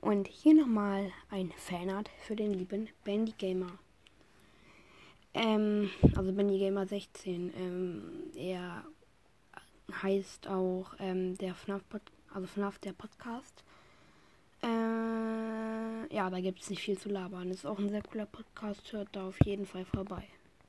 Und hier nochmal ein Fanart für den lieben Bandy Gamer. Ähm, also Bandy Gamer 16. Ähm, er heißt auch ähm, der FNAF, Pod also FNAF der Podcast. Äh, ja, da gibt es nicht viel zu labern. Ist auch ein sehr cooler Podcast. Hört da auf jeden Fall vorbei.